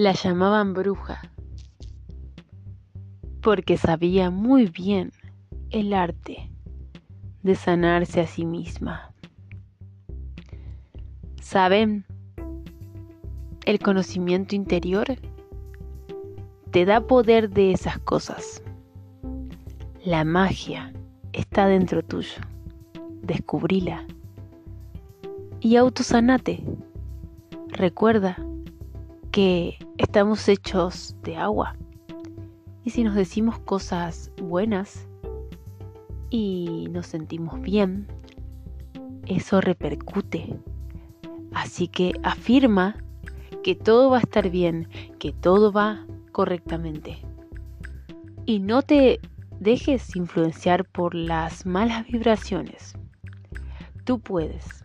La llamaban bruja porque sabía muy bien el arte de sanarse a sí misma. ¿Saben? El conocimiento interior te da poder de esas cosas. La magia está dentro tuyo. Descubrila. Y autosanate. Recuerda que estamos hechos de agua. Y si nos decimos cosas buenas y nos sentimos bien, eso repercute. Así que afirma que todo va a estar bien, que todo va correctamente. Y no te dejes influenciar por las malas vibraciones. Tú puedes.